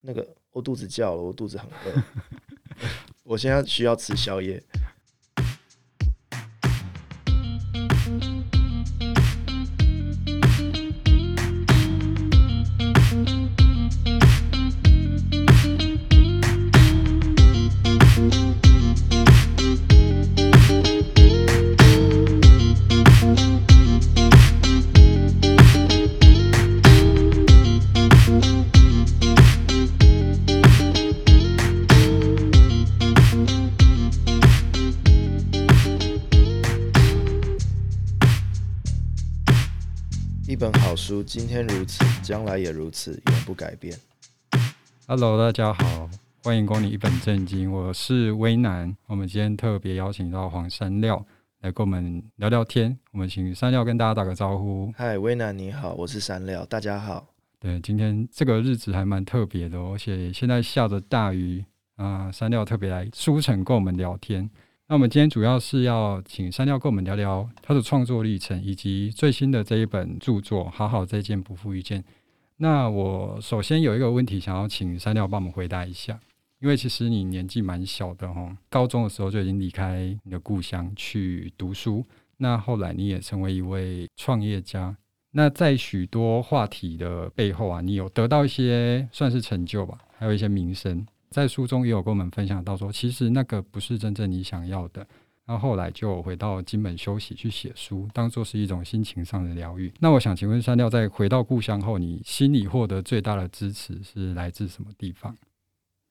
那个我肚子叫了，我肚子很饿，我现在需要吃宵夜。将来也如此，永不改变。Hello，大家好，欢迎光临一本正经，我是威南。我们今天特别邀请到黄山料来跟我们聊聊天。我们请山料跟大家打个招呼。嗨，威南你好，我是山料，大家好。对，今天这个日子还蛮特别的，而且现在下着大雨啊，山料特别来书城跟我们聊天。那我们今天主要是要请山料跟我们聊聊他的创作历程，以及最新的这一本著作《好好再见，不负遇见》。那我首先有一个问题想要请山料帮我们回答一下，因为其实你年纪蛮小的哈，高中的时候就已经离开你的故乡去读书，那后来你也成为一位创业家。那在许多话题的背后啊，你有得到一些算是成就吧，还有一些名声。在书中也有跟我们分享到说，其实那个不是真正你想要的，然后后来就回到金门休息去写书，当做是一种心情上的疗愈。那我想请问山料，在回到故乡后，你心里获得最大的支持是来自什么地方？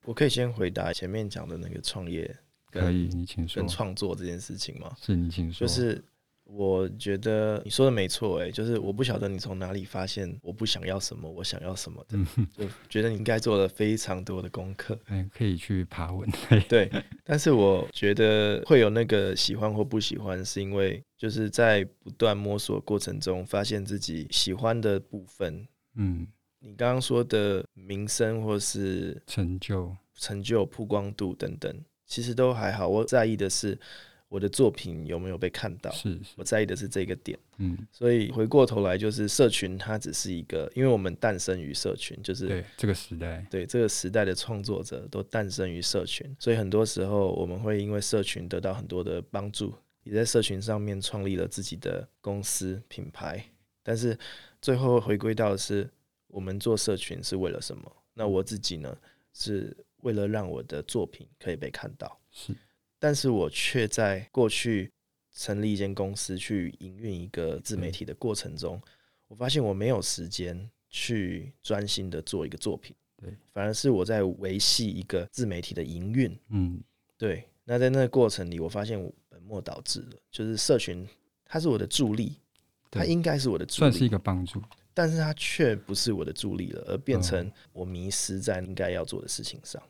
我可以先回答前面讲的那个创业，可以，你请说。跟创作这件事情吗？是你请说。就是。我觉得你说的没错，哎，就是我不晓得你从哪里发现我不想要什么，我想要什么的，就觉得你应该做了非常多的功课，嗯，可以去爬文，对。但是我觉得会有那个喜欢或不喜欢，是因为就是在不断摸索过程中，发现自己喜欢的部分。嗯，你刚刚说的名声或是成就、成就、曝光度等等，其实都还好。我在意的是。我的作品有没有被看到？是，是，我在意的是这个点。嗯，所以回过头来，就是社群，它只是一个，因为我们诞生于社群，就是对这个时代，对这个时代的创作者都诞生于社群，所以很多时候我们会因为社群得到很多的帮助，也在社群上面创立了自己的公司品牌。但是最后回归到的是，我们做社群是为了什么？那我自己呢，是为了让我的作品可以被看到。是。但是我却在过去成立一间公司去营运一个自媒体的过程中，我发现我没有时间去专心的做一个作品，对，反而是我在维系一个自媒体的营运，嗯，对。那在那个过程里，我发现我本末倒置了，就是社群它是我的助力，它应该是我的助力，算是一个帮助，但是它却不是我的助力了，而变成我迷失在应该要做的事情上，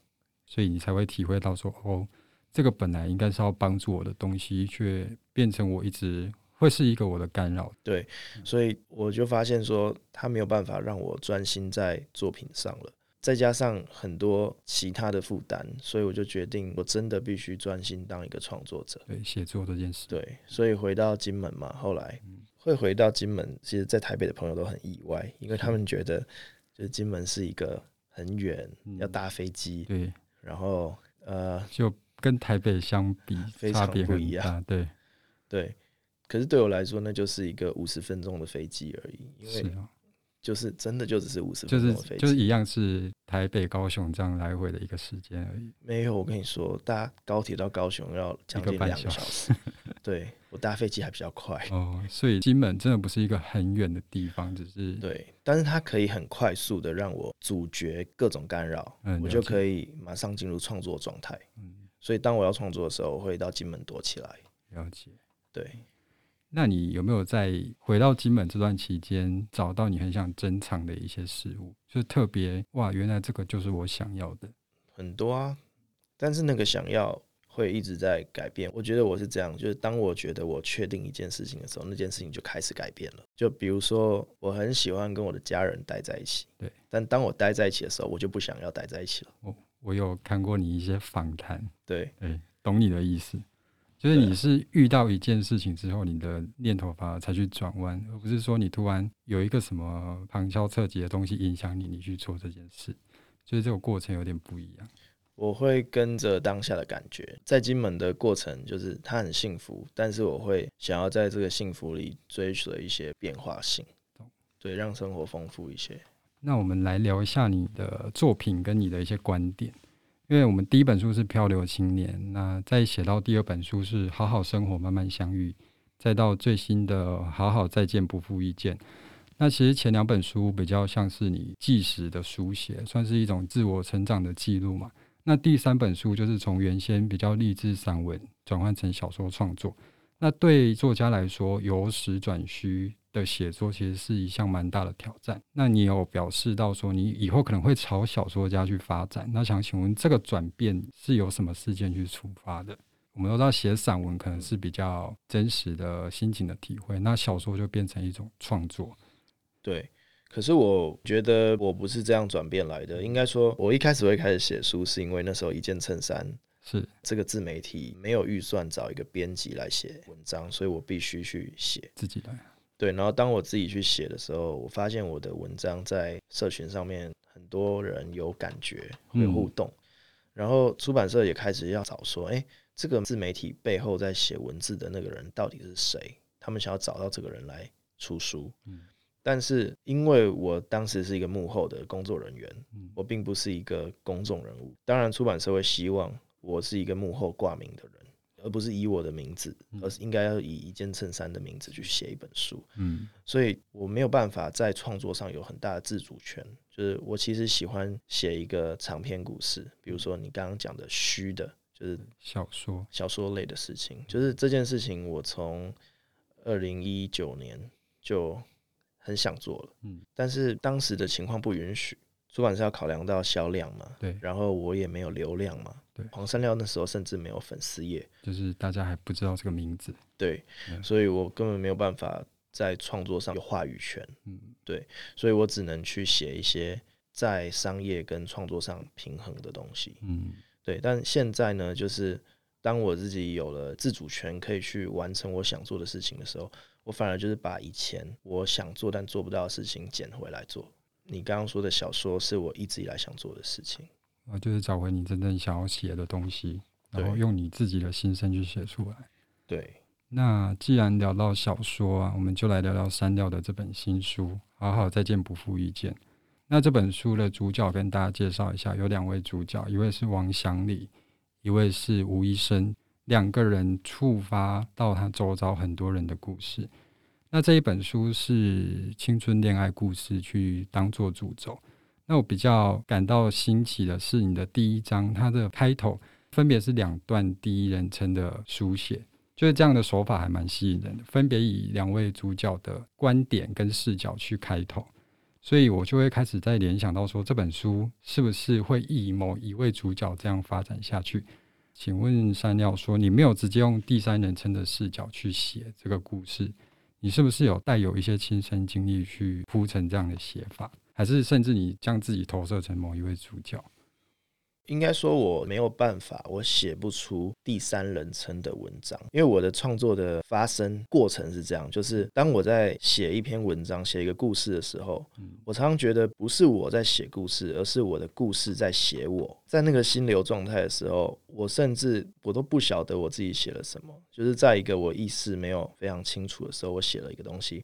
所以你才会体会到说哦。这个本来应该是要帮助我的东西，却变成我一直会是一个我的干扰。对，所以我就发现说，他没有办法让我专心在作品上了，再加上很多其他的负担，所以我就决定，我真的必须专心当一个创作者。对，写作这件事。对，所以回到金门嘛，后来会回到金门，其实，在台北的朋友都很意外，因为他们觉得，就是金门是一个很远，要搭飞机，对，然后呃，就。跟台北相比，非常不一样。对，对。可是对我来说，那就是一个五十分钟的飞机而已。因为就是真的就只是五十分钟的飞机，就是一样是台北高雄这样来回的一个时间而已。没有，我跟你说，搭高铁到高雄要将近两个小时。对，我搭飞机还比较快。哦，所以金门真的不是一个很远的地方，只是对，但是它可以很快速的让我阻绝各种干扰，嗯，我就可以马上进入创作状态。嗯。所以，当我要创作的时候，我会到金门躲起来。了解，对。那你有没有在回到金门这段期间，找到你很想珍藏的一些事物？就是特别哇，原来这个就是我想要的。很多啊，但是那个想要会一直在改变。我觉得我是这样，就是当我觉得我确定一件事情的时候，那件事情就开始改变了。就比如说，我很喜欢跟我的家人待在一起，对。但当我待在一起的时候，我就不想要待在一起了。哦。我有看过你一些访谈，对，对，懂你的意思，就是你是遇到一件事情之后，你的念头反而才去转弯，而不是说你突然有一个什么旁敲侧击的东西影响你，你去做这件事。就是这个过程有点不一样。我会跟着当下的感觉，在金门的过程就是他很幸福，但是我会想要在这个幸福里追求一些变化性，对，让生活丰富一些。那我们来聊一下你的作品跟你的一些观点。因为我们第一本书是《漂流青年》，那再写到第二本书是《好好生活，慢慢相遇》，再到最新的《好好再见，不负遇见》。那其实前两本书比较像是你纪实的书写，算是一种自我成长的记录嘛。那第三本书就是从原先比较励志散文转换成小说创作。那对作家来说，由实转虚。的写作其实是一项蛮大的挑战。那你有表示到说你以后可能会朝小说家去发展？那想请问这个转变是由什么事件去触发的？我们都知道写散文可能是比较真实的心情的体会，那小说就变成一种创作。对，可是我觉得我不是这样转变来的。应该说，我一开始会开始写书，是因为那时候一件衬衫是这个自媒体没有预算找一个编辑来写文章，所以我必须去写自己来。对，然后当我自己去写的时候，我发现我的文章在社群上面很多人有感觉，会互动，嗯、然后出版社也开始要找说，哎，这个自媒体背后在写文字的那个人到底是谁？他们想要找到这个人来出书。嗯、但是因为我当时是一个幕后的工作人员，嗯、我并不是一个公众人物。当然，出版社会希望我是一个幕后挂名的人。而不是以我的名字，而是应该要以一件衬衫的名字去写一本书。嗯，所以我没有办法在创作上有很大的自主权。就是我其实喜欢写一个长篇故事，比如说你刚刚讲的虚的，就是小说、小说类的事情。就是这件事情，我从二零一九年就很想做了。嗯，但是当时的情况不允许。出版社要考量到销量嘛，对，然后我也没有流量嘛，对，黄山料那时候甚至没有粉丝页，就是大家还不知道这个名字，对，嗯、所以我根本没有办法在创作上有话语权，嗯，对，所以我只能去写一些在商业跟创作上平衡的东西，嗯，对，但现在呢，就是当我自己有了自主权，可以去完成我想做的事情的时候，我反而就是把以前我想做但做不到的事情捡回来做。你刚刚说的小说是我一直以来想做的事情，啊，就是找回你真正想要写的东西，然后用你自己的心声去写出来。对，那既然聊到小说啊，我们就来聊聊删掉的这本新书《好好再见，不负遇见》。那这本书的主角跟大家介绍一下，有两位主角，一位是王祥礼，一位是吴医生，两个人触发到他周遭很多人的故事。那这一本书是青春恋爱故事，去当做主轴。那我比较感到新奇的是，你的第一章它的开头分别是两段第一人称的书写，就是这样的手法还蛮吸引人的，分别以两位主角的观点跟视角去开头，所以我就会开始在联想到说，这本书是不是会以某一位主角这样发展下去？请问山料说，你没有直接用第三人称的视角去写这个故事。你是不是有带有一些亲身经历去铺成这样的写法，还是甚至你将自己投射成某一位主角？应该说我没有办法，我写不出第三人称的文章，因为我的创作的发生过程是这样，就是当我在写一篇文章、写一个故事的时候，我常常觉得不是我在写故事，而是我的故事在写我。在那个心流状态的时候，我甚至我都不晓得我自己写了什么，就是在一个我意识没有非常清楚的时候，我写了一个东西，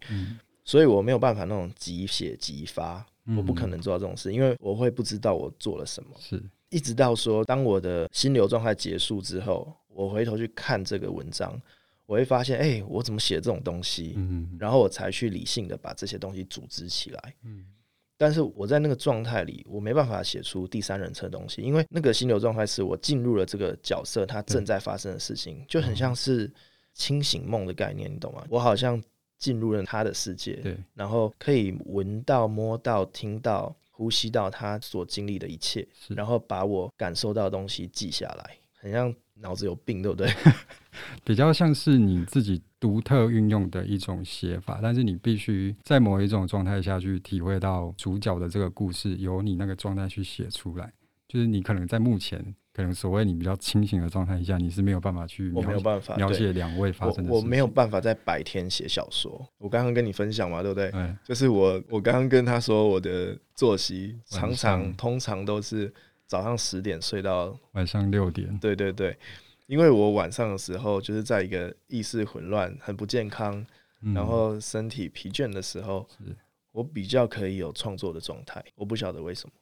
所以我没有办法那种即写即发，我不可能做到这种事，因为我会不知道我做了什么。是。一直到说，当我的心流状态结束之后，我回头去看这个文章，我会发现，哎、欸，我怎么写这种东西？嗯，然后我才去理性的把这些东西组织起来。嗯，但是我在那个状态里，我没办法写出第三人称的东西，因为那个心流状态是我进入了这个角色，它正在发生的事情，就很像是清醒梦的概念，你懂吗？我好像进入了他的世界，对，然后可以闻到、摸到、听到。呼吸到他所经历的一切，然后把我感受到的东西记下来，很像脑子有病，对不对？比较像是你自己独特运用的一种写法，但是你必须在某一种状态下去体会到主角的这个故事，由你那个状态去写出来。就是你可能在目前可能所谓你比较清醒的状态下，你是没有办法去描，我没有办法描写两位发生的事情。我，我没有办法在白天写小说。我刚刚跟你分享嘛，对不对？对，就是我我刚刚跟他说，我的作息常常通常都是早上十点睡到晚上六点。对对对，因为我晚上的时候就是在一个意识混乱、很不健康，嗯、然后身体疲倦的时候，我比较可以有创作的状态。我不晓得为什么。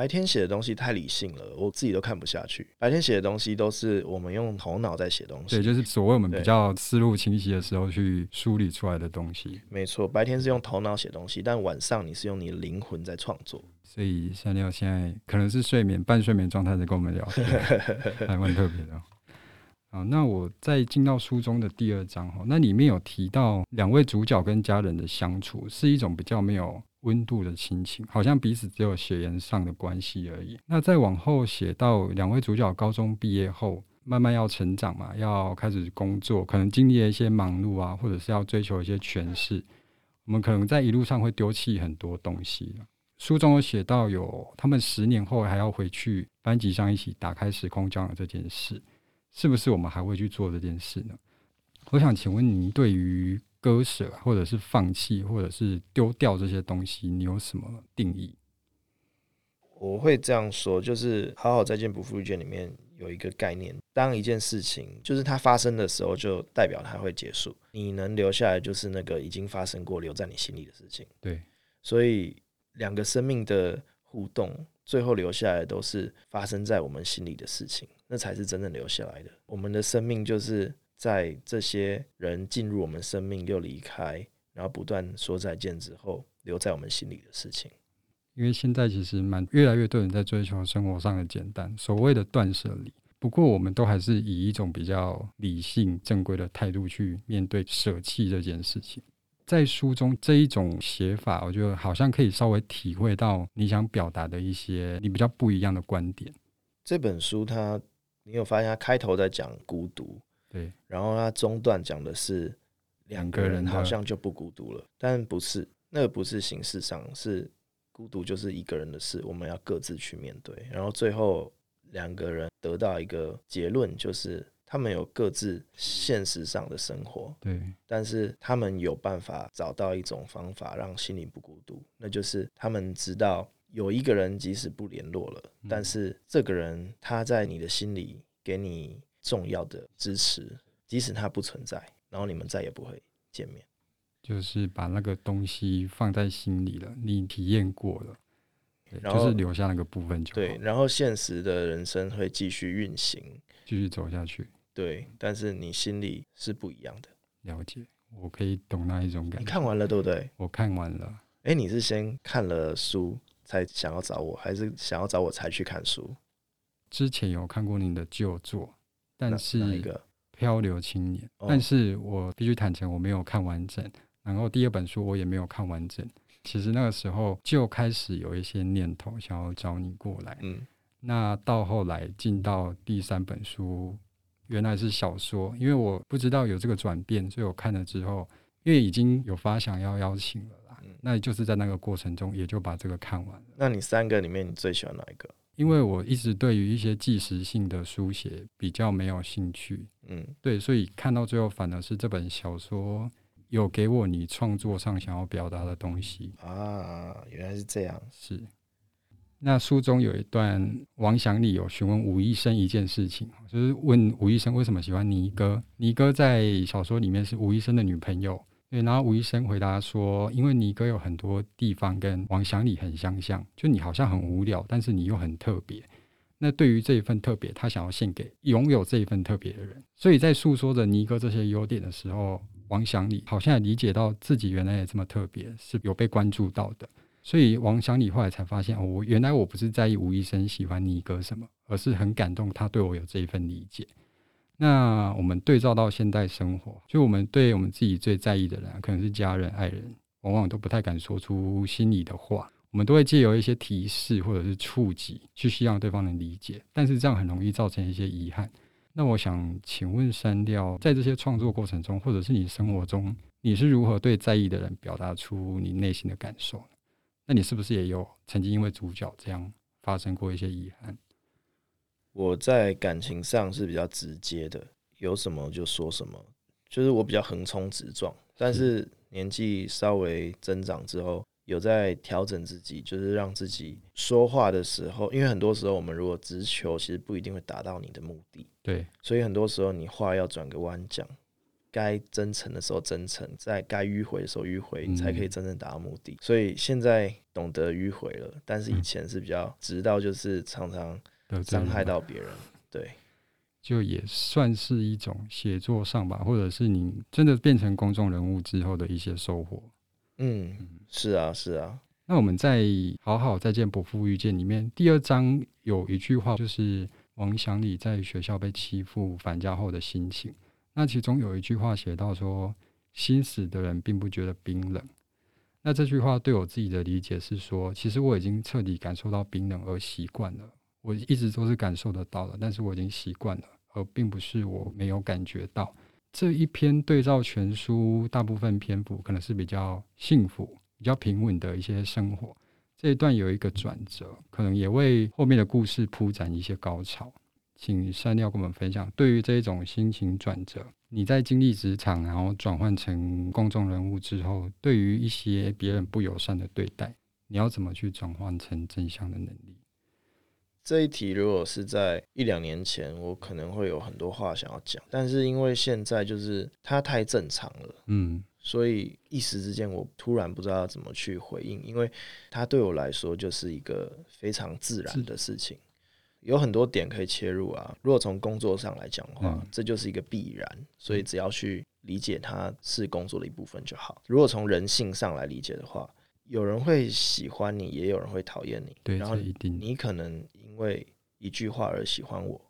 白天写的东西太理性了，我自己都看不下去。白天写的东西都是我们用头脑在写东西，对，就是所谓我们比较思路清晰的时候去梳理出来的东西。没错，白天是用头脑写东西，但晚上你是用你的灵魂在创作。所以三六现在可能是睡眠半睡眠状态在跟我们聊天，还蛮特别的。好，那我在进到书中的第二章哈，那里面有提到两位主角跟家人的相处是一种比较没有温度的亲情，好像彼此只有血缘上的关系而已。那再往后写到两位主角高中毕业后，慢慢要成长嘛，要开始工作，可能经历了一些忙碌啊，或者是要追求一些权势，我们可能在一路上会丢弃很多东西。书中有写到有他们十年后还要回去班级上一起打开时空胶囊这件事。是不是我们还会去做这件事呢？我想请问您，对于割舍，或者是放弃，或者是丢掉这些东西，你有什么定义？我会这样说，就是《好好再见，不负遇见》里面有一个概念：当一件事情就是它发生的时候，就代表它会结束。你能留下来，就是那个已经发生过、留在你心里的事情。对，所以两个生命的互动，最后留下来都是发生在我们心里的事情。那才是真正留下来的。我们的生命就是在这些人进入我们生命又离开，然后不断说再见之后，留在我们心里的事情。因为现在其实蛮越来越多人在追求生活上的简单，所谓的断舍离。不过我们都还是以一种比较理性、正规的态度去面对舍弃这件事情。在书中这一种写法，我觉得好像可以稍微体会到你想表达的一些你比较不一样的观点。这本书它。你有发现它开头在讲孤独，对，然后他中段讲的是两个人好像就不孤独了，但不是，那个不是形式上，是孤独就是一个人的事，我们要各自去面对。然后最后两个人得到一个结论，就是他们有各自现实上的生活，对，但是他们有办法找到一种方法让心里不孤独，那就是他们知道。有一个人即使不联络了，但是这个人他在你的心里给你重要的支持，即使它不存在，然后你们再也不会见面。就是把那个东西放在心里了，你体验过了，然后就是留下那个部分就好。对，然后现实的人生会继续运行，继续走下去。对，但是你心里是不一样的。了解，我可以懂那一种感觉。你看完了对不对？我看完了。哎，你是先看了书？才想要找我，还是想要找我才去看书？之前有看过您的旧作，但是漂流青年，哦、但是我必须坦诚，我没有看完整。然后第二本书我也没有看完整。其实那个时候就开始有一些念头想要找你过来。嗯，那到后来进到第三本书，原来是小说，因为我不知道有这个转变，所以我看了之后，因为已经有发想要邀请了啦。那就是在那个过程中，也就把这个看完了。那你三个里面，你最喜欢哪一个？因为我一直对于一些纪实性的书写比较没有兴趣，嗯，对，所以看到最后，反而是这本小说有给我你创作上想要表达的东西啊。原来是这样，是。那书中有一段，王祥礼有询问吴医生一件事情，就是问吴医生为什么喜欢尼哥。尼哥在小说里面是吴医生的女朋友。对，然后吴医生回答说：“因为尼哥有很多地方跟王祥礼很相像，就你好像很无聊，但是你又很特别。那对于这一份特别，他想要献给拥有这一份特别的人。所以在诉说着尼哥这些优点的时候，王祥礼好像也理解到自己原来也这么特别，是有被关注到的。所以王祥礼后来才发现，哦，原来我不是在意吴医生喜欢尼哥什么，而是很感动他对我有这一份理解。”那我们对照到现代生活，就我们对我们自己最在意的人，可能是家人、爱人，往往都不太敢说出心里的话。我们都会借由一些提示或者是触及，去希望对方能理解。但是这样很容易造成一些遗憾。那我想请问山料，在这些创作过程中，或者是你生活中，你是如何对在意的人表达出你内心的感受？那你是不是也有曾经因为主角这样发生过一些遗憾？我在感情上是比较直接的，有什么就说什么，就是我比较横冲直撞。但是年纪稍微增长之后，有在调整自己，就是让自己说话的时候，因为很多时候我们如果直球，其实不一定会达到你的目的。对，所以很多时候你话要转个弯讲，该真诚的时候真诚，在该迂回的时候迂回，你才可以真正达到目的。嗯。所以现在懂得迂回了，但是以前是比较直到，就是常常伤害到别人。对，就也算是一种写作上吧，或者是你真的变成公众人物之后的一些收获。嗯，是啊，是啊。那我们在《好好再见，不负遇见》里面第二章有一句话，就是王祥礼在学校被欺负返家后的心情。那其中有一句话写到说：“心死的人并不觉得冰冷。”那这句话对我自己的理解是说，其实我已经彻底感受到冰冷而习惯了。我一直都是感受得到的，但是我已经习惯了，而并不是我没有感觉到。这一篇对照全书大部分篇幅可能是比较幸福、比较平稳的一些生活，这一段有一个转折，可能也为后面的故事铺展一些高潮。请山料跟我们分享，对于这一种心情转折，你在经历职场，然后转换成公众人物之后，对于一些别人不友善的对待，你要怎么去转换成正向的能力？这一题如果是在一两年前，我可能会有很多话想要讲，但是因为现在就是它太正常了，嗯，所以一时之间我突然不知道要怎么去回应，因为它对我来说就是一个非常自然的事情，有很多点可以切入啊。如果从工作上来讲的话，这就是一个必然，所以只要去理解它是工作的一部分就好。如果从人性上来理解的话，有人会喜欢你，也有人会讨厌你，对，然后你可能。为一句话而喜欢我，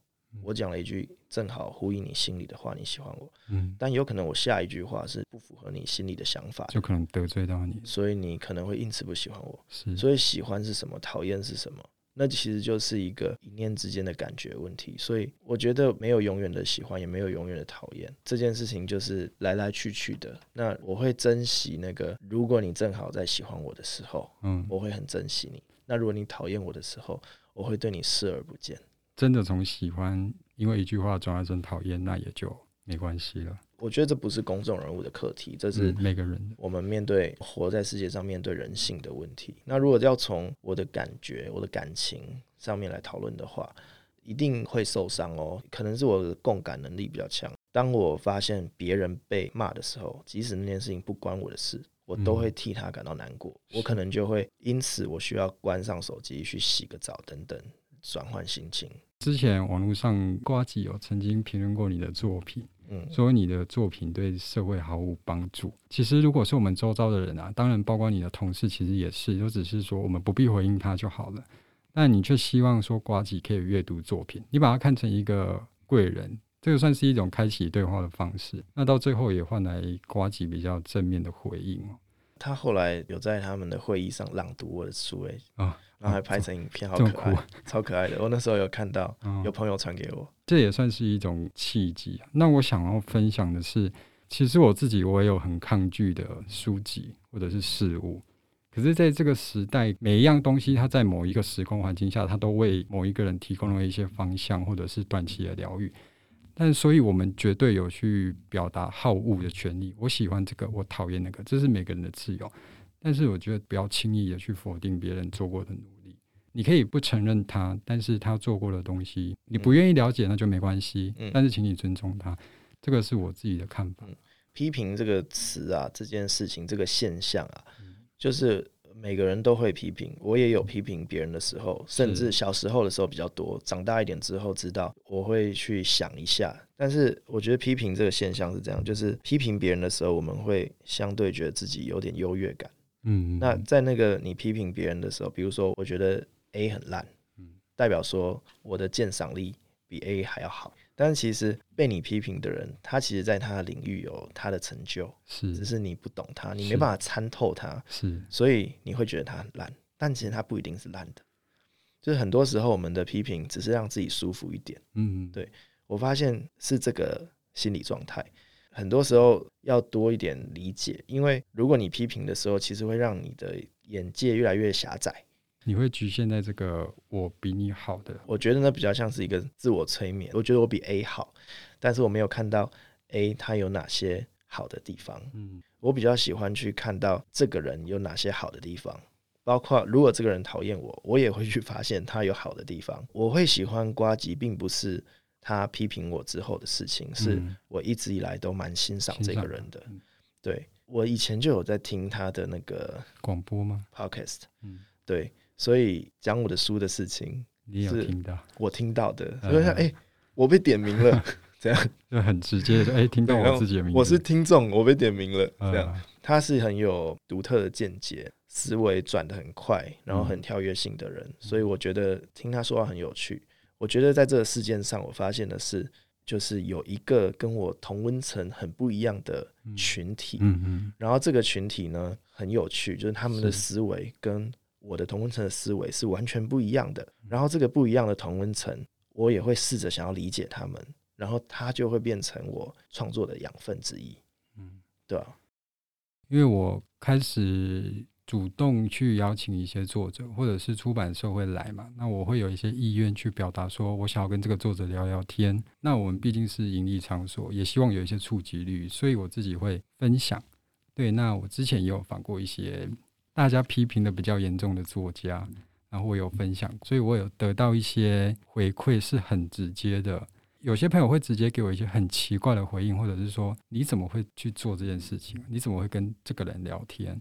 我讲了一句正好呼应你心里的话，你喜欢我，嗯，但有可能我下一句话是不符合你心里的想法，就可能得罪到你，所以你可能会因此不喜欢我。是，所以喜欢是什么，讨厌是什么？那其实就是一个一念之间的感觉问题。所以我觉得没有永远的喜欢，也没有永远的讨厌，这件事情就是来来去去的。那我会珍惜那个，如果你正好在喜欢我的时候，嗯，我会很珍惜你。那如果你讨厌我的时候，我会对你视而不见。真的从喜欢，因为一句话转化成讨厌，那也就没关系了。我觉得这不是公众人物的课题，这是每个人我们面对活在世界上面对人性的问题。那如果要从我的感觉、我的感情上面来讨论的话，一定会受伤哦。可能是我的共感能力比较强。当我发现别人被骂的时候，即使那件事情不关我的事。我都会替他感到难过，嗯，我可能就会因此我需要关上手机去洗个澡等等，转换心情。之前网络上瓜吉有曾经评论过你的作品，嗯，说你的作品对社会毫无帮助。其实如果是我们周遭的人啊，当然包括你的同事，其实也是，就只是说我们不必回应他就好了。但你却希望说瓜吉可以阅读作品，你把它看成一个贵人。这个算是一种开启对话的方式，那到最后也换来瓜吉比较正面的回应哦。他后来有在他们的会议上朗读我的书诶，啊，然后还拍成影片，好可爱，超可爱的。我那时候有看到，有朋友传给我，这也算是一种契机。那我想要分享的是，其实我自己我也有很抗拒的书籍或者是事物，可是在这个时代，每一样东西它在某一个时空环境下，它都为某一个人提供了一些方向或者是短期的疗愈。但所以，我们绝对有去表达好恶的权利。我喜欢这个，我讨厌那个，这是每个人的自由。但是，我觉得不要轻易的去否定别人做过的努力。你可以不承认他，但是他做过的东西，你不愿意了解，那就没关系。嗯。但是，请你尊重他。这个是我自己的看法。嗯。批评这个词啊，这件事情，这个现象啊，就是。每个人都会批评，我也有批评别人的时候，甚至小时候的时候比较多。长大一点之后，知道我会去想一下。但是我觉得批评这个现象是这样，就是批评别人的时候，我们会相对觉得自己有点优越感。嗯，那在那个你批评别人的时候，比如说我觉得 A 很烂，嗯代表说我的鉴赏力比 A 还要好。但其实被你批评的人，他其实在他的领域有他的成就，是，只是你不懂他，你没办法参透他，是，所以你会觉得他很烂，但其实他不一定是烂的，就是很多时候我们的批评只是让自己舒服一点，嗯，对，我发现是这个心理状态，很多时候要多一点理解，因为如果你批评的时候，其实会让你的眼界越来越狭窄，你会局限在这个我比你好的？我觉得那比较像是一个自我催眠。我觉得我比 A 好，但是我没有看到 A 他有哪些好的地方。嗯，我比较喜欢去看到这个人有哪些好的地方，包括如果这个人讨厌我，我也会去发现他有好的地方。我会喜欢瓜吉，并不是他批评我之后的事情，是我一直以来都蛮欣赏这个人的。对，我以前就有在听他的那个广播吗？Podcast。嗯，对。所以讲我的书的事情，你有听到？我听到的，所以哎、欸，我被点名了，这样。就很直接的，哎、欸，听到我自己的名字，我是听众，我被点名了，这样。他是很有独特的见解，思维转得很快，然后很跳跃性的人，所以我觉得听他说话很有趣。我觉得在这个事件上，我发现的是，就是有一个跟我同温层很不一样的群体，嗯嗯，然后这个群体呢很有趣，就是他们的思维跟我的同温层的思维是完全不一样的，然后这个不一样的同温层，我也会试着想要理解他们，然后它就会变成我创作的养分之一，嗯，对啊，因为我开始主动去邀请一些作者，或者是出版社会来嘛，那我会有一些意愿去表达，说我想要跟这个作者聊聊天。那我们毕竟是盈利场所，也希望有一些触及率，所以我自己会分享。对，那我之前也有访过一些。大家批评的比较严重的作家，然后我有分享，所以我有得到一些回馈，是很直接的。有些朋友会直接给我一些很奇怪的回应，或者是说你怎么会去做这件事情？你怎么会跟这个人聊天？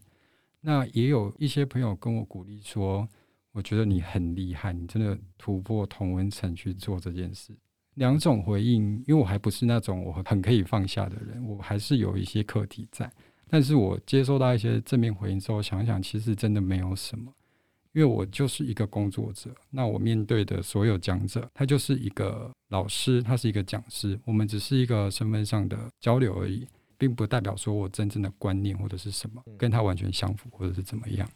那也有一些朋友跟我鼓励说，我觉得你很厉害，你真的突破同温层去做这件事。两种回应，因为我还不是那种我很可以放下的人，我还是有一些课题在。但是我接收到一些正面回应之后，想想其实真的没有什么，因为我就是一个工作者。那我面对的所有讲者，他就是一个老师，他是一个讲师，我们只是一个身份上的交流而已，并不代表说我真正的观念或者是什么跟他完全相符，或者是怎么样。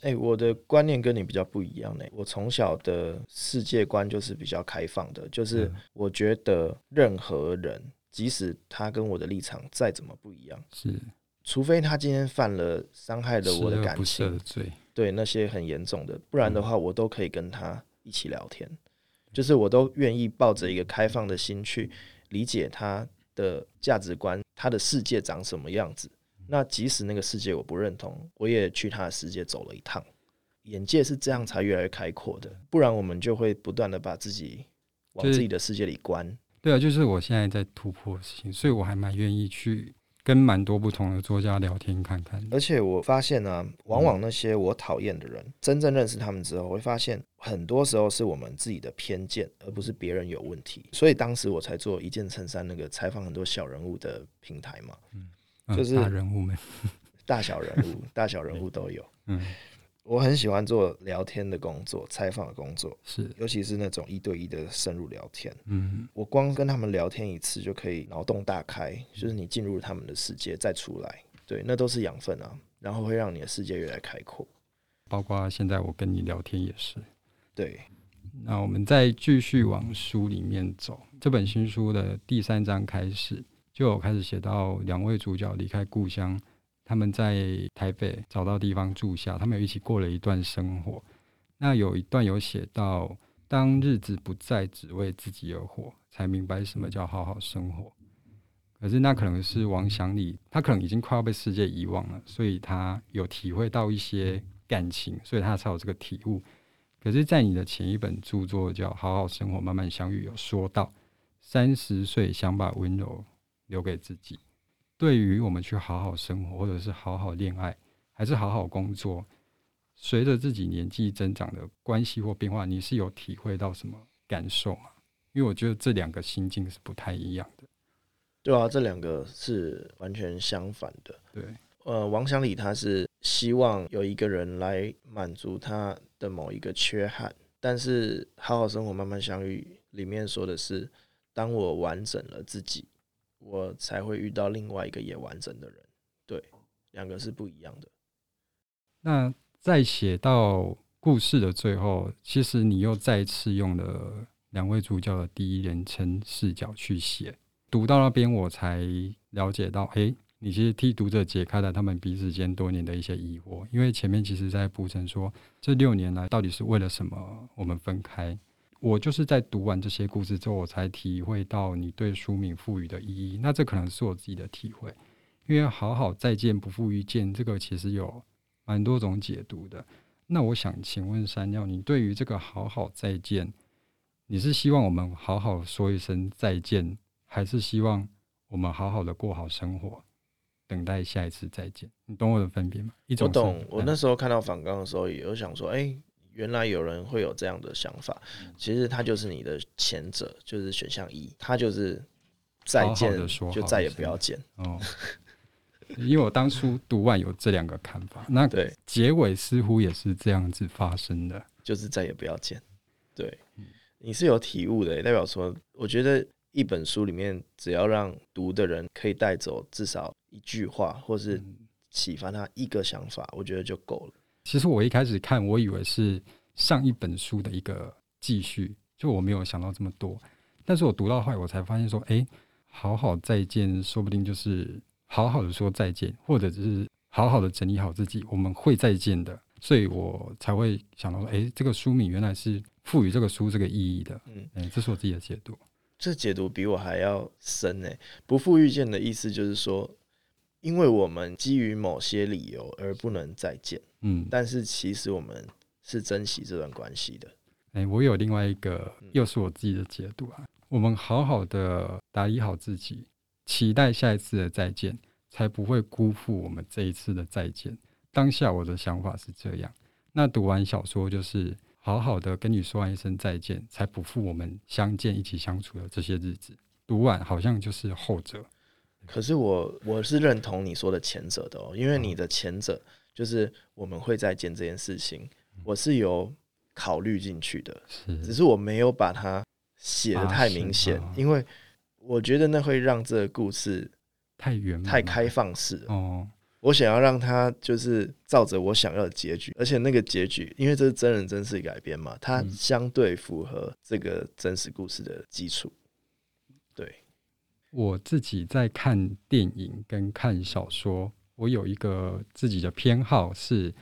哎、欸，我的观念跟你比较不一样呢。我从小的世界观就是比较开放的，就是我觉得任何人，即使他跟我的立场再怎么不一样，是。除非他今天犯了伤害了我的感情，对那些很严重的，不然的话，我都可以跟他一起聊天，就是我都愿意抱着一个开放的心去理解他的价值观，他的世界长什么样子。那即使那个世界我不认同，我也去他的世界走了一趟，眼界是这样才越来越开阔的，不然我们就会不断的把自己往自己的世界里关。对啊，就是我现在在突破的事情，所以我还蛮愿意去。跟蛮多不同的作家聊天看看，而且我发现呢、啊，往往那些我讨厌的人，嗯、真正认识他们之后，我会发现很多时候是我们自己的偏见，而不是别人有问题。所以当时我才做一件衬衫那个采访很多小人物的平台嘛，嗯，就是大人物们，大小人物，大小人物都有，嗯。我很喜欢做聊天的工作，采访的工作，是，尤其是那种一对一的深入聊天。嗯，我光跟他们聊天一次就可以脑洞大开，就是你进入他们的世界再出来，对，那都是养分啊，然后会让你的世界越来越开阔。包括现在我跟你聊天也是。对，那我们再继续往书里面走，这本新书的第三章开始就有开始写到两位主角离开故乡。他们在台北找到地方住下，他们有一起过了一段生活。那有一段有写到，当日子不再只为自己而活，才明白什么叫好好生活。可是那可能是王祥礼，他可能已经快要被世界遗忘了，所以他有体会到一些感情，所以他才有这个体悟。可是，在你的前一本著作叫《好好生活，慢慢相遇》，有说到三十岁想把温柔留给自己。对于我们去好好生活，或者是好好恋爱，还是好好工作，随着自己年纪增长的关系或变化，你是有体会到什么感受吗？因为我觉得这两个心境是不太一样的。对啊，这两个是完全相反的。对，呃，王祥礼他是希望有一个人来满足他的某一个缺憾，但是好好生活，慢慢相遇里面说的是，当我完整了自己。我才会遇到另外一个也完整的人，对，两个是不一样的。那在写到故事的最后，其实你又再次用了两位主角的第一人称视角去写。读到那边，我才了解到，诶，你其实替读者解开了他们彼此间多年的一些疑惑，因为前面其实在铺陈说，这六年来到底是为了什么我们分开。我就是在读完这些故事之后，我才体会到你对书名赋予的意义。那这可能是我自己的体会，因为好好再见不负遇见，这个其实有蛮多种解读的。那我想请问山料，你对于这个好好再见，你是希望我们好好说一声再见，还是希望我们好好的过好生活？等待下一次再见，你懂我的分别吗？一种我懂。我那时候看到反纲的时候，也有想说，哎、欸，原来有人会有这样的想法。其实他就是你的前者，就是选项一，他就是再见好好说，就再也不要见。哦，因为我当初读完有这两个看法，那对结尾似乎也是这样子发生的，就是再也不要见。对，你是有体悟的、欸，代表说，我觉得。一本书里面，只要让读的人可以带走至少一句话，或是启发他一个想法，我觉得就够了。其实我一开始看，我以为是上一本书的一个继续，就我没有想到这么多。但是我读到后来，我才发现说，哎，好好再见，说不定就是好好的说再见，或者是好好的整理好自己，我们会再见的。所以我才会想到说，哎，这个书名原来是赋予这个书这个意义的。嗯，这是我自己的解读。这解读比我还要深呢。不负遇见的意思就是说，因为我们基于某些理由而不能再见，嗯，但是其实我们是珍惜这段关系的。哎，我有另外一个，又是我自己的解读啊。我们好好的打理好自己，期待下一次的再见，才不会辜负我们这一次的再见。当下我的想法是这样。那读完小说就是。好好的跟你说完一声再见，才不负我们相见一起相处的这些日子。读完好像就是后者，可是我我是认同你说的前者的哦，因为你的前者就是我们会再见这件事情，我是有考虑进去的，只是我没有把它写的太明显，因为我觉得那会让这个故事太圆、太开放式哦。我想要让它就是照着我想要的结局，而且那个结局，因为这是真人真事改编嘛，它相对符合这个真实故事的基础。对，我自己在看电影跟看小说，我有一个自己的偏好，是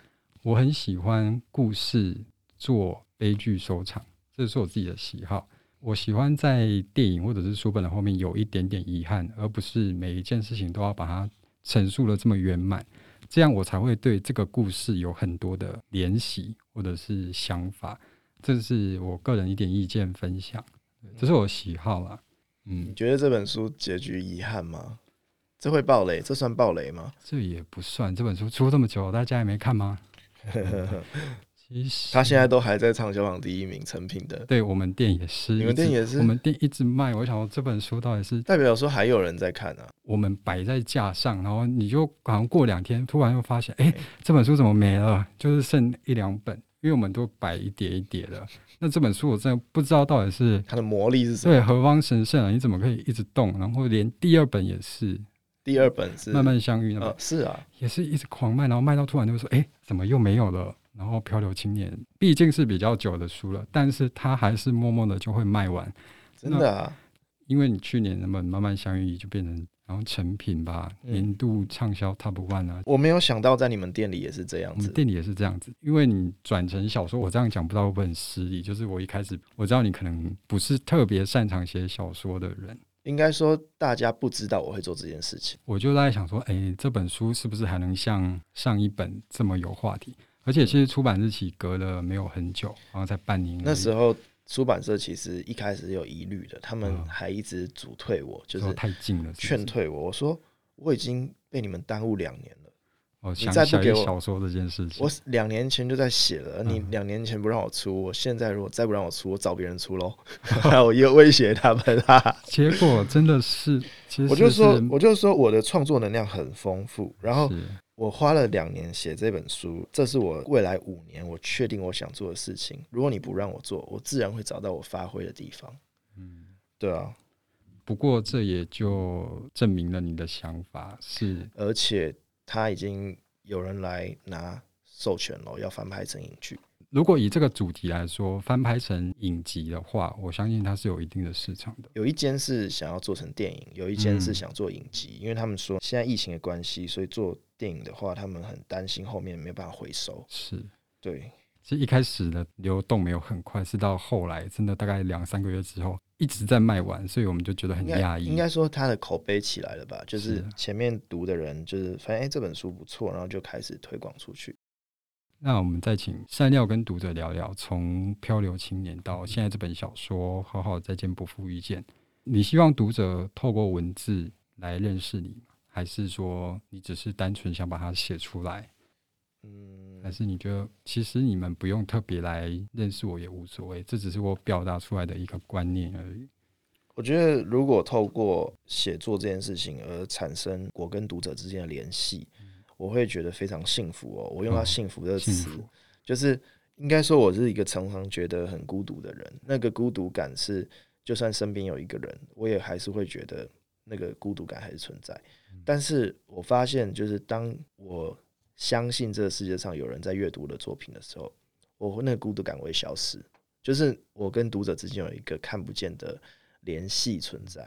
我很喜欢故事做悲剧收场，这是我自己的喜好。我喜欢在电影或者是书本的后面有一点点遗憾，而不是每一件事情都要把它。陈述了这么圆满，这样我才会对这个故事有很多的联系或者是想法。这是我个人一点意见分享，这是我喜好啦。嗯，你觉得这本书结局遗憾吗？这会爆雷？这算爆雷吗？这也不算。这本书出这么久，大家也没看吗？其实他现在都还在畅销榜第一名，成品的。对，我们店也是，你们店也是，我们店一直卖。我想说，这本书到底是代表说还有人在看啊？我们摆在架上，然后你就好像过两天，突然又发现，哎、欸，这本书怎么没了？就是剩一两本，因为我们都摆一叠一叠的。那这本书我真的不知道到底是它的魔力是什么？对，何方神圣啊？你怎么可以一直动？然后连第二本也是，第二本是慢慢相遇那本、哦，是啊，也是一直狂卖，然后卖到突然就说，哎、欸，怎么又没有了？然后漂流青年毕竟是比较久的书了，但是它还是默默的就会卖完，真的啊！因为你去年那本慢慢相遇就变成然后成品吧，嗯、年度畅销 Top One 啊！我没有想到在你们店里也是这样子，我们店里也是这样子，因为你转成小说，我这样讲不知道会不会很失礼。就是我一开始我知道你可能不是特别擅长写小说的人，应该说大家不知道我会做这件事情，我就在想说，哎，这本书是不是还能像上一本这么有话题？而且其实出版日期隔了没有很久，然后才半年。那时候出版社其实一开始有疑虑的，他们还一直阻退我，嗯、就是太近了，劝退我。我说我已经被你们耽误两年了。哦，你再不给我小说这件事情，我两年前就在写了。你两年前不让我出，我现在如果再不让我出，我找别人出喽。我又威胁他们。结果真的是，其实是我就说，我就说我的创作能量很丰富，然后。我花了两年写这本书，这是我未来五年我确定我想做的事情。如果你不让我做，我自然会找到我发挥的地方。嗯，对啊。不过这也就证明了你的想法是，而且他已经有人来拿授权了，要翻拍成影剧。如果以这个主题来说，翻拍成影集的话，我相信它是有一定的市场的。有一间是想要做成电影，有一间是想做影集，嗯、因为他们说现在疫情的关系，所以做电影的话，他们很担心后面没有办法回收。是，对。其实一开始的流动没有很快，是到后来真的大概两三个月之后一直在卖完，所以我们就觉得很压抑。应该说它的口碑起来了吧？就是前面读的人就是发现哎这本书不错，然后就开始推广出去。那我们再请善料跟读者聊聊，从漂流青年到现在这本小说《好好再见，不负遇见》，你希望读者透过文字来认识你，还是说你只是单纯想把它写出来？嗯，还是你觉得其实你们不用特别来认识我也无所谓，这只是我表达出来的一个观念而已。我觉得如果透过写作这件事情而产生我跟读者之间的联系。我会觉得非常幸福哦。我用到“幸福”这个词，就是应该说我是一个常常觉得很孤独的人。那个孤独感是，就算身边有一个人，我也还是会觉得那个孤独感还是存在。但是我发现，就是当我相信这个世界上有人在阅读我的作品的时候，我那个孤独感会消失。就是我跟读者之间有一个看不见的联系存在，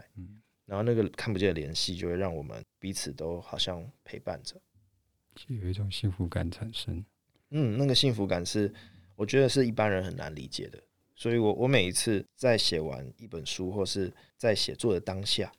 然后那个看不见的联系就会让我们彼此都好像陪伴着。就有一种幸福感产生，嗯，那个幸福感是我觉得是一般人很难理解的，所以我我每一次在写完一本书，或是在写作的当下，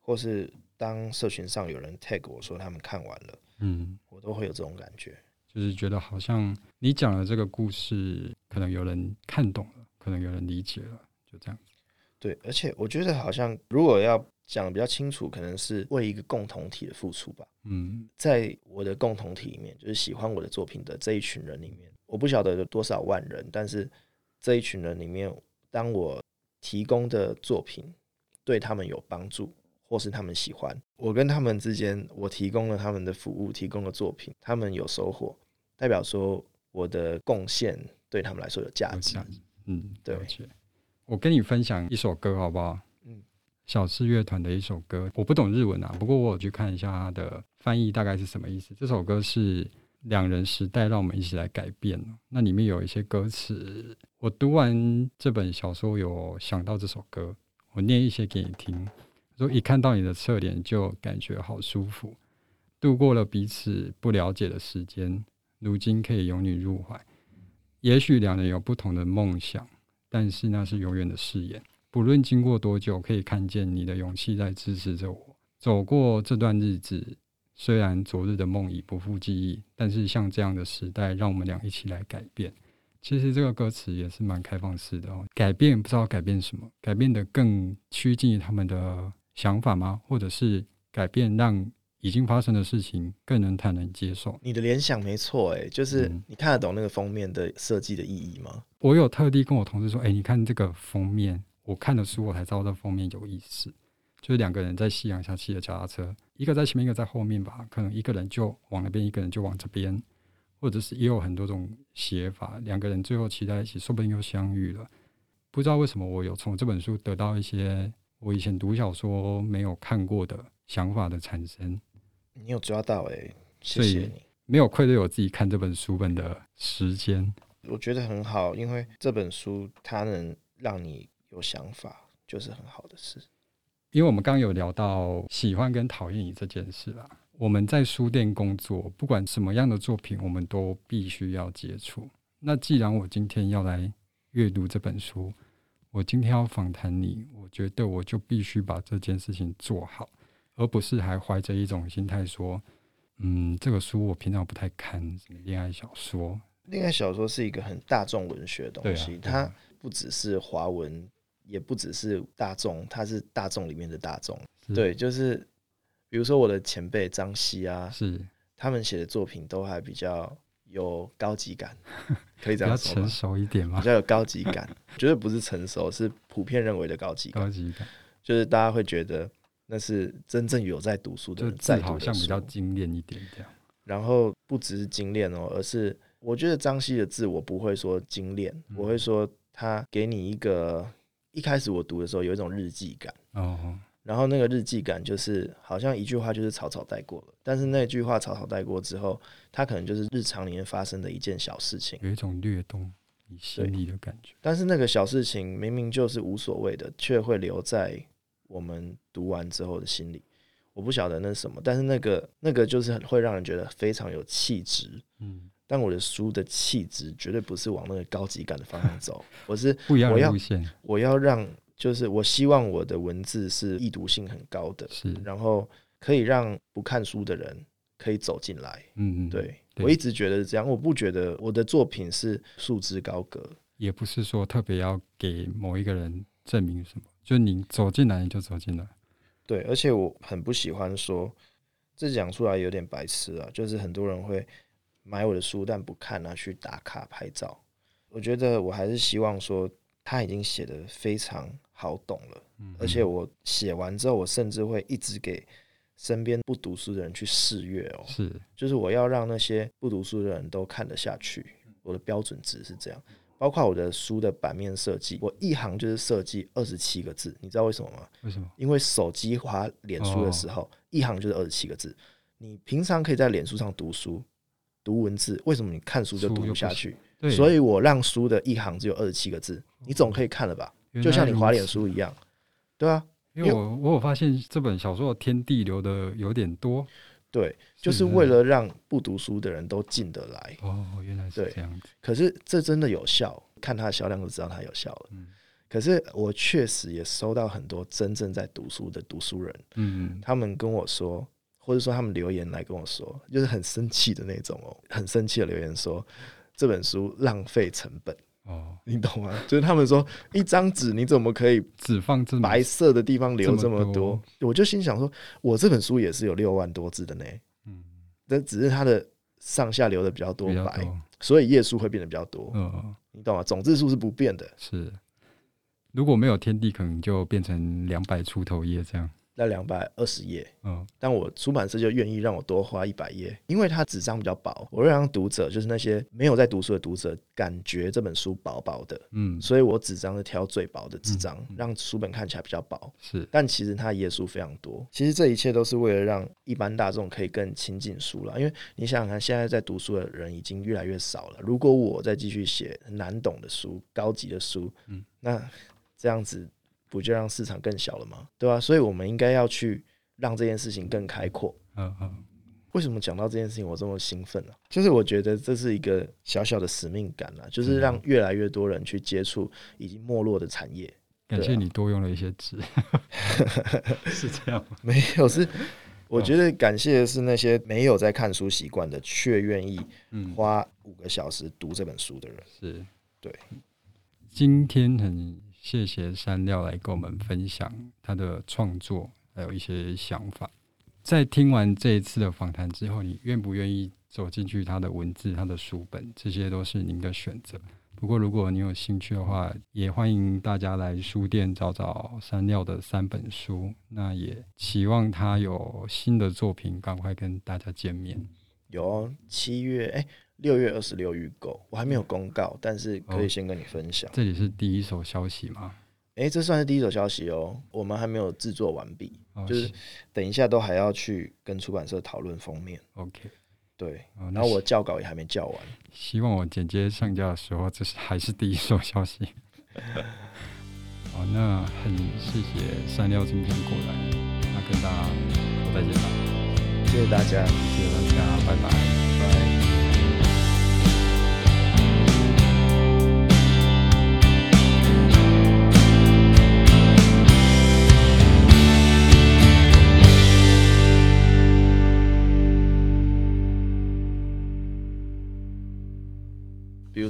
或是当社群上有人 tag 我说他们看完了，嗯，我都会有这种感觉，就是觉得好像你讲的这个故事，可能有人看懂了，可能有人理解了，就这样子。对，而且我觉得好像如果要讲的比较清楚，可能是为一个共同体的付出吧。嗯，在我的共同体里面，就是喜欢我的作品的这一群人里面，我不晓得有多少万人，但是这一群人里面，当我提供的作品对他们有帮助，或是他们喜欢，我跟他们之间，我提供了他们的服务，提供了作品，他们有收获，代表说我的贡献对他们来说有价值。嗯，对。我跟你分享一首歌好不好？小室乐团的一首歌，我不懂日文啊，不过我有去看一下它的翻译大概是什么意思。这首歌是两人时代，让我们一起来改变。那里面有一些歌词，我读完这本小说有想到这首歌，我念一些给你听。说一看到你的侧脸就感觉好舒服，度过了彼此不了解的时间，如今可以拥你入怀。也许两人有不同的梦想。但是那是永远的誓言，不论经过多久，可以看见你的勇气在支持着我走过这段日子。虽然昨日的梦已不复记忆，但是像这样的时代，让我们俩一起来改变。其实这个歌词也是蛮开放式的哦。改变不知道改变什么，改变的更趋近于他们的想法吗？或者是改变让？已经发生的事情更能坦然接受。你的联想没错，诶，就是你看得懂那个封面的设计的意义吗？嗯，我有特地跟我同事说，诶，你看这个封面，我看的书我才知道这封面有意思。就是两个人在夕阳下骑着脚踏车，一个在前面，一个在后面吧。可能一个人就往那边，一个人就往这边，或者是也有很多种写法。两个人最后骑在一起，说不定又相遇了。不知道为什么，我有从这本书得到一些我以前读小说没有看过的想法的产生。你有抓到哎、欸，谢谢你，没有愧对我自己看这本书本的时间，我觉得很好，因为这本书它能让你有想法，就是很好的事。因为我们刚刚有聊到喜欢跟讨厌你这件事啦，我们在书店工作，不管什么样的作品，我们都必须要接触。那既然我今天要来阅读这本书，我今天要访谈你，我觉得我就必须把这件事情做好。而不是还怀着一种心态说，嗯，这个书我平常不太看，什么恋爱小说。恋爱小说是一个很大众文学的东西，啊啊、它不只是华文，也不只是大众，他是大众里面的大众。对，就是比如说我的前辈张希啊，是他们写的作品都还比较有高级感，可以这样说吗？比较成熟一点吗？比较有高级感，绝对不是成熟，是普遍认为的高级感。高级感就是大家会觉得。那是真正有在读书的人在读的书，好像比较精炼一点这样。然后不只是精炼哦，而是我觉得张希的字我不会说精炼，嗯、我会说他给你一个一开始我读的时候有一种日记感哦。然后那个日记感就是好像一句话就是草草带过了，但是那句话草草带过之后，它可能就是日常里面发生的一件小事情，有一种略动。你心里的感觉。但是那个小事情明明就是无所谓的，却会留在我们读完之后的心里。我不晓得那是什么，但是那个那个就是会让人觉得非常有气质。嗯，但我的书的气质绝对不是往那个高级感的方向走，我是不一样的路线。我要，我要让，就是我希望我的文字是易读性很高的，是，然后可以让不看书的人可以走进来。嗯嗯，对，对我一直觉得是这样，我不觉得我的作品是束之高阁，也不是说特别要给某一个人证明什么，就你走进来你就走进来。对，而且我很不喜欢说，这讲出来有点白痴啊。就是很多人会买我的书，但不看啊，去打卡拍照。我觉得我还是希望说，他已经写的非常好懂了。嗯，而且我写完之后，我甚至会一直给身边不读书的人去试阅哦。是，就是我要让那些不读书的人都看得下去。我的标准值是这样。包括我的书的版面设计，我一行就是设计二十七个字，你知道为什么吗？为什么？因为手机滑脸书的时候，哦、一行就是二十七个字。你平常可以在脸书上读书、读文字，为什么你看书就读不下去？所以我让书的一行只有二十七个字，你总可以看了吧？就像你滑脸书一样，对啊。因为我我有发现这本小说的天地留的有点多。对，就是为了让不读书的人都进得来。哦，原来是这样子。可是这真的有效，看它的销量就知道它有效了。嗯。可是我确实也收到很多真正在读书的读书人，嗯，他们跟我说，或者说他们留言来跟我说，就是很生气的那种哦，很生气的留言说这本书浪费成本。哦，你懂吗？就是他们说一张纸你怎么可以只放这白色的地方留这么多？我就心想说，我这本书也是有六万多字的呢。嗯，但只是它的上下留的比较多白，所以页数会变得比较多。嗯，你懂吗？总字数是不变的。是，如果没有天地，可能就变成两百出头页这样。在两百二十页，嗯，但我出版社就愿意让我多花一百页，因为它纸张比较薄，我会让读者，就是那些没有在读书的读者，感觉这本书薄薄的，嗯，所以我纸张是挑最薄的纸张，嗯，让书本看起来比较薄，是，但其实它页数非常多。其实这一切都是为了让一般大众可以更亲近书了，因为你想想看，现在在读书的人已经越来越少了，如果我再继续写难懂的书、高级的书，嗯，那这样子。不就让市场更小了吗？对吧？所以我们应该要去让这件事情更开阔。嗯嗯。为什么讲到这件事情我这么兴奋呢？就是我觉得这是一个小小的使命感啊，就是让越来越多人去接触已经没落的产业。感谢你多用了一些字，是这样吗？没有，是 我觉得感谢的是那些没有在看书习惯的，却愿意花五个小时读这本书的人。是对。今天很。谢谢山料来跟我们分享他的创作，还有一些想法。在听完这一次的访谈之后，你愿不愿意走进去他的文字、他的书本？这些都是您的选择。不过，如果你有兴趣的话，也欢迎大家来书店找找山料的三本书。那也期望他有新的作品，赶快跟大家见面。有七月哎。六月二十六预购，我还没有公告，但是可以先跟你分享。哦，这里是第一手消息吗？诶，这算是第一手消息哦。我们还没有制作完毕，哦，就是等一下都还要去跟出版社讨论封面。OK，对，哦，然后我校稿也还没校完。希望我剪接上架的时候，这是还是第一手消息。好，那很谢谢山料今天过来，那跟大家说再见吧。谢谢大家，谢谢大家，拜拜。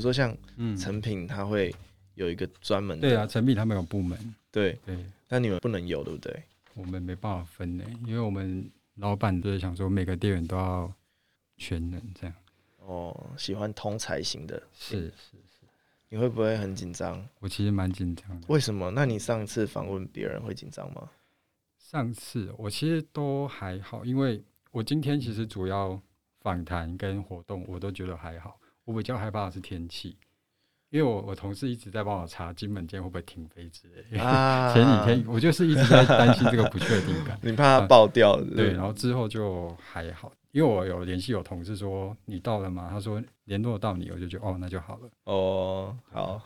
如说像成品，它会有一个专门的、嗯、对啊，成品他们有部门，对对，但你们不能有，对不对？我们没办法分呢，因为我们老板就是想说每个店员都要全能这样。哦，喜欢通才型的，是是是。你会不会很紧张？我其实蛮紧张的。为什么？那你上次访问别人会紧张吗？上次我其实都还好，因为我今天其实主要访谈跟活动我都觉得还好。我比较害怕的是天气，因为我我同事一直在帮我查金门舰会不会停飞之类前几天我就是一直在担心这个不确定感，你怕它爆掉？对，然后之后就还好，因为我有联系有同事说你到了吗？他说联络到你，我就觉得哦那就好了。哦，好。